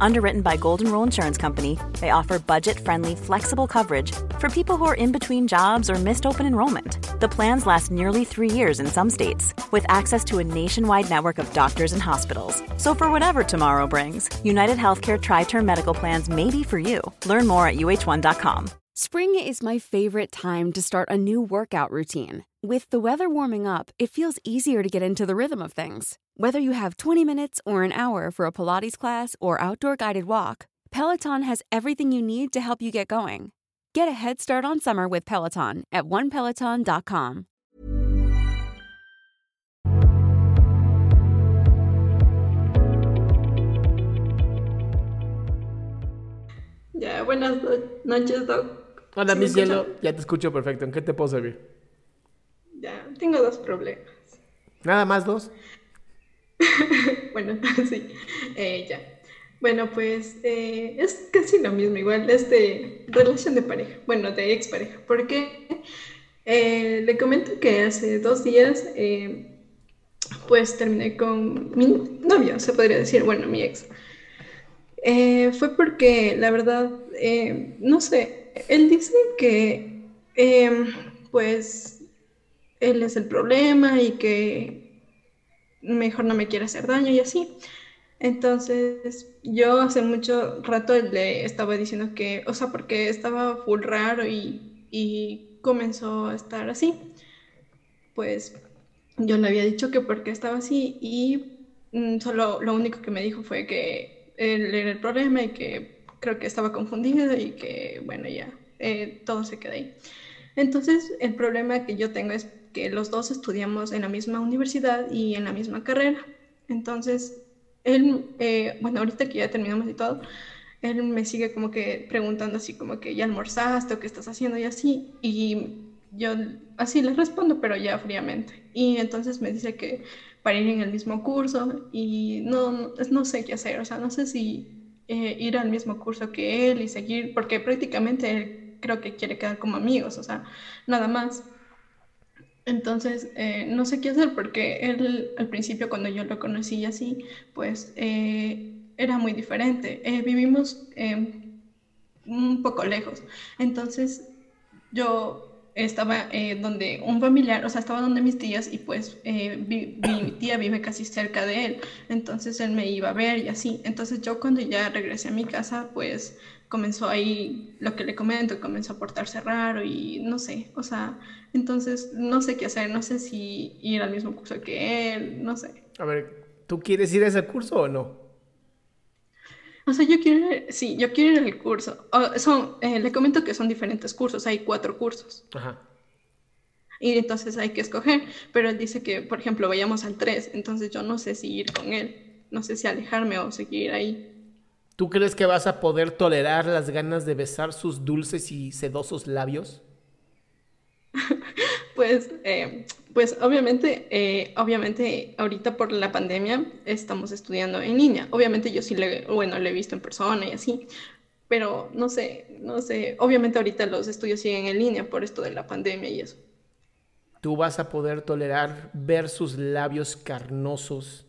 Underwritten by Golden Rule Insurance Company, they offer budget friendly, flexible coverage for people who are in between jobs or missed open enrollment. The plans last nearly three years in some states, with access to a nationwide network of doctors and hospitals. So, for whatever tomorrow brings, United Healthcare Tri Term Medical Plans may be for you. Learn more at uh1.com. Spring is my favorite time to start a new workout routine. With the weather warming up, it feels easier to get into the rhythm of things. Whether you have 20 minutes or an hour for a Pilates class or outdoor guided walk, Peloton has everything you need to help you get going. Get a head start on summer with Peloton at onepeloton.com. Ya, buenas noches, Doc. Hola, ¿Sí mi cielo. Ya te escucho perfecto. ¿En qué te puedo servir? Tengo dos problemas. Nada más dos. Bueno, sí, eh, ya. Bueno, pues eh, es casi lo mismo, igual es de relación de pareja, bueno, de expareja, porque eh, le comento que hace dos días, eh, pues terminé con mi novio, se podría decir, bueno, mi ex. Fue porque, la verdad, no sé, él dice que, pues, él es el problema y que mejor no me quiere hacer daño y así. Entonces, yo hace mucho rato le estaba diciendo que, o sea, porque estaba full raro y, y comenzó a estar así. Pues yo le había dicho que porque estaba así y mm, solo lo único que me dijo fue que él era el problema y que creo que estaba confundido y que, bueno, ya, eh, todo se queda ahí. Entonces, el problema que yo tengo es que los dos estudiamos en la misma universidad y en la misma carrera. Entonces, él, eh, bueno, ahorita que ya terminamos y todo, él me sigue como que preguntando así como que ya almorzaste o qué estás haciendo y así. Y yo así le respondo, pero ya fríamente. Y entonces me dice que para ir en el mismo curso y no, no, no sé qué hacer. O sea, no sé si eh, ir al mismo curso que él y seguir, porque prácticamente él creo que quiere quedar como amigos, o sea, nada más. Entonces, eh, no sé qué hacer porque él al principio cuando yo lo conocí así, pues eh, era muy diferente. Eh, vivimos eh, un poco lejos. Entonces, yo estaba eh, donde un familiar, o sea, estaba donde mis tías y pues vi- mi tía vive casi cerca de él, entonces él me iba a ver y así. Entonces yo cuando ya regresé a mi casa, pues comenzó ahí lo que le comento, comenzó a portarse raro y no sé, o sea, entonces no sé qué hacer, no sé si ir al mismo curso que él, no sé. A ver, ¿tú quieres ir a ese curso o no? O sea, yo quiero ir, sí, yo quiero ir al curso. O- son, eh, le comento que son diferentes cursos, hay cuatro cursos. Ajá. Y entonces hay que escoger, pero él dice que, por ejemplo, vayamos al 3, entonces yo no sé si ir con él, no sé si alejarme o seguir ahí. ¿Tú crees que vas a poder tolerar las ganas de besar sus dulces y sedosos labios? Pues, eh, pues obviamente, eh, obviamente ahorita por la pandemia estamos estudiando en línea. Obviamente yo sí le, bueno, le he visto en persona y así, pero no sé, no sé. Obviamente ahorita los estudios siguen en línea por esto de la pandemia y eso. ¿Tú vas a poder tolerar ver sus labios carnosos,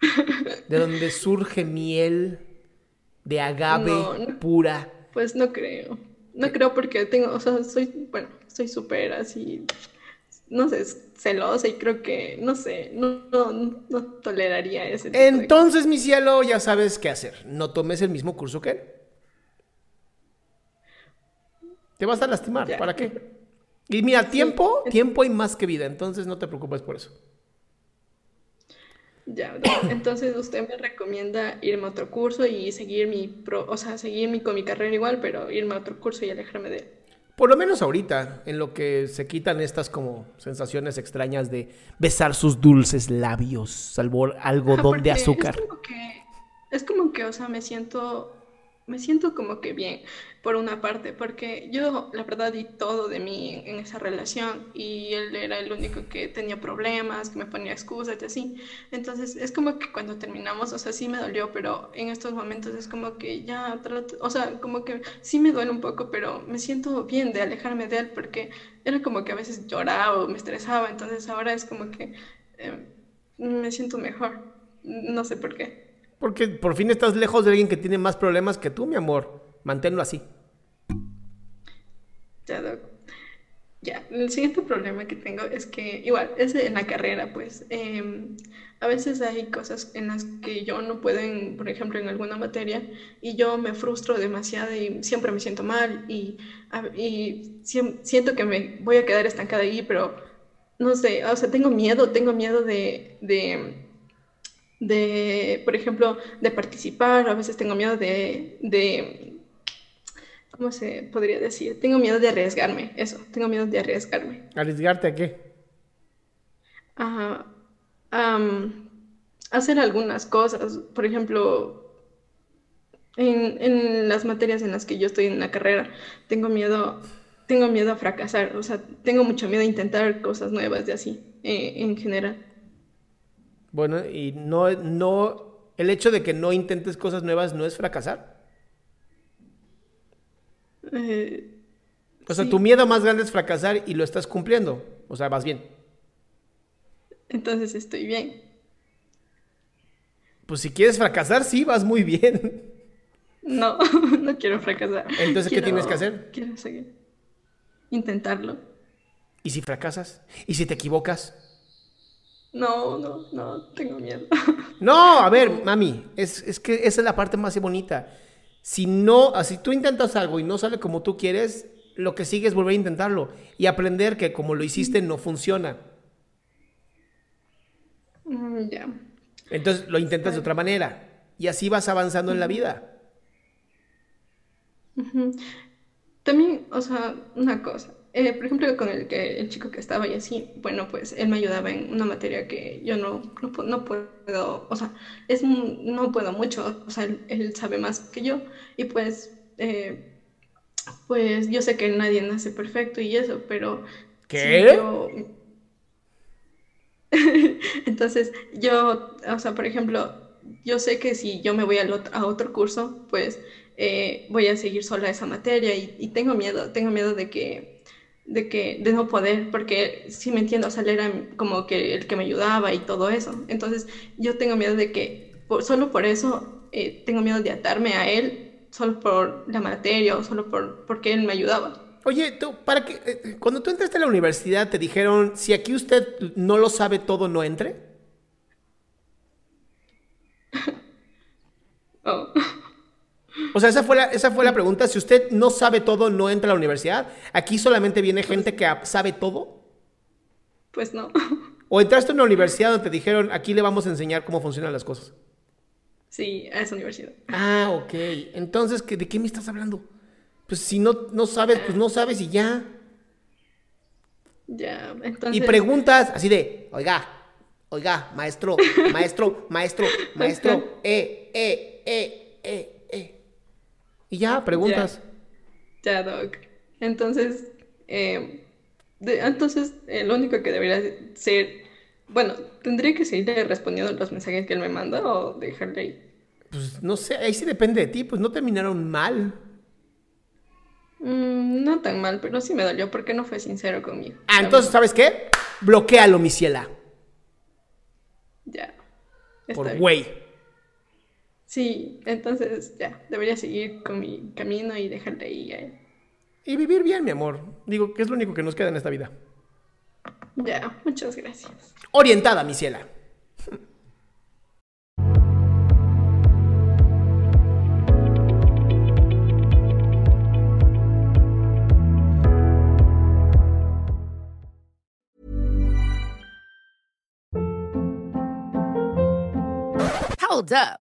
de donde surge miel de agave No, no. pura? Pues no creo. No creo porque tengo, o sea, soy, bueno, soy súper así, no sé, celosa y creo que, no sé, no, no, no toleraría ese tipo de Entonces, mi cielo, ya sabes qué hacer. No tomes el mismo curso que él. Te vas a lastimar. Ya. ¿Para qué? Y mira, tiempo, tiempo hay más que vida. Entonces no te preocupes por eso. Ya, entonces usted me recomienda irme a otro curso y seguir mi pro, o sea, seguir mi, con mi carrera igual, pero irme a otro curso y alejarme de él. Por lo menos ahorita, en lo que se quitan estas como sensaciones extrañas de besar sus dulces labios, salvo algodón de azúcar. Es como que, es como que, o sea, me siento me siento como que bien, por una parte, porque yo la verdad di todo de mí en, esa relación y él era el único que tenía problemas, que me ponía excusas y así. Entonces es como que cuando terminamos, o sea, sí me dolió, pero en estos momentos es como que ya trato, o sea, como que sí me duele un poco, pero me siento bien de alejarme de él porque era como que a veces lloraba o me estresaba, entonces ahora es como que eh, me siento mejor, no sé por qué. Porque por fin estás lejos de alguien que tiene más problemas que tú, mi amor. Manténlo así. Ya, Doc. Ya, el siguiente problema que tengo es que, igual, es en la carrera, pues. Em, a veces hay cosas en las que yo no puedo, por ejemplo, en alguna materia, y yo me frustro demasiado y siempre me siento mal y, y siento que me voy a quedar estancada ahí, pero no sé, o sea, tengo miedo, tengo miedo de de, por ejemplo, de participar, a veces tengo miedo de, de, ¿cómo se podría decir? Tengo miedo de arriesgarme, eso, tengo miedo de arriesgarme. ¿Arriesgarte a qué? A, hacer algunas cosas, por ejemplo, en, en, las materias en las que yo estoy en la carrera, tengo miedo, tengo miedo a fracasar, o sea, tengo mucho miedo a intentar cosas nuevas de así, eh, en general. Bueno, y no, no, el hecho de que no intentes cosas nuevas no es fracasar. Eh, o sea, tu miedo más grande es fracasar y lo estás cumpliendo. O sea, vas bien. Entonces estoy bien. Pues si quieres fracasar, sí, vas muy bien. No, no quiero fracasar. Entonces, ¿qué tienes que hacer? Quiero seguir. Intentarlo. ¿Y si fracasas? ¿Y si te equivocas? No, no, no, tengo miedo. No, a ver, mami, es, es que esa es la parte más bonita. Si no, si tú intentas algo y no sale como tú quieres, lo que sigue es volver a intentarlo y aprender que como lo hiciste no funciona. Mm, ya. Entonces lo intentas de otra manera y así vas avanzando en la vida. También, o sea, una cosa, eh, por ejemplo, con el, que, el chico que estaba y así, bueno, pues él me ayudaba en una materia que yo no, no, puedo, o sea, es, no puedo mucho, o sea, él, sabe más que yo y pues, eh, pues yo sé que nadie nace perfecto y eso, pero... ¿Qué? Entonces, yo, o sea, por ejemplo, yo sé que si yo me voy a otro curso, pues eh, voy a seguir sola esa materia y, y tengo miedo, tengo miedo de que de que de no poder, porque si me entiendo, o sea, él era como que el que me ayudaba y todo eso. Entonces, yo tengo miedo de que solo por eso eh, tengo miedo de atarme a él, solo por la materia o solo por porque él me ayudaba. Oye, tú, para que eh, cuando tú entraste a la universidad te dijeron, si aquí usted no lo sabe todo, no entre. oh. O sea, esa fue, la, esa fue la pregunta. Si usted no sabe todo, no entra a la universidad. Aquí solamente viene gente que sabe todo. Pues no. ¿O entraste a una universidad donde te dijeron, aquí le vamos a enseñar cómo funcionan las cosas? Sí, a esa universidad. Ah, ok. Entonces, ¿de qué me estás hablando? Pues si no, no sabes, pues no sabes y ya. Ya, entonces... Y preguntas así de, oiga, oiga, maestro, maestro, maestro, maestro, eh, eh, eh, eh. Y ya, preguntas. Ya, Doc. Entonces, eh, entonces, eh, lo único que debería ser, bueno, tendría que seguirle respondiendo los mensajes que él me manda o dejarle ahí. Pues no sé, ahí sí depende de ti, pues no terminaron mal. Mm, no tan mal, pero sí me dolió porque no fue sincero conmigo. Ah, entonces, ¿sabes qué? Bloquealo, mi ciela. Ya. Por güey. Sí, entonces ya, debería seguir con mi camino y dejarle ahí a él. Y vivir bien, mi amor. Digo, que es lo único que nos queda en esta vida. Ya, muchas gracias. Orientada, mi ciela. Hold up.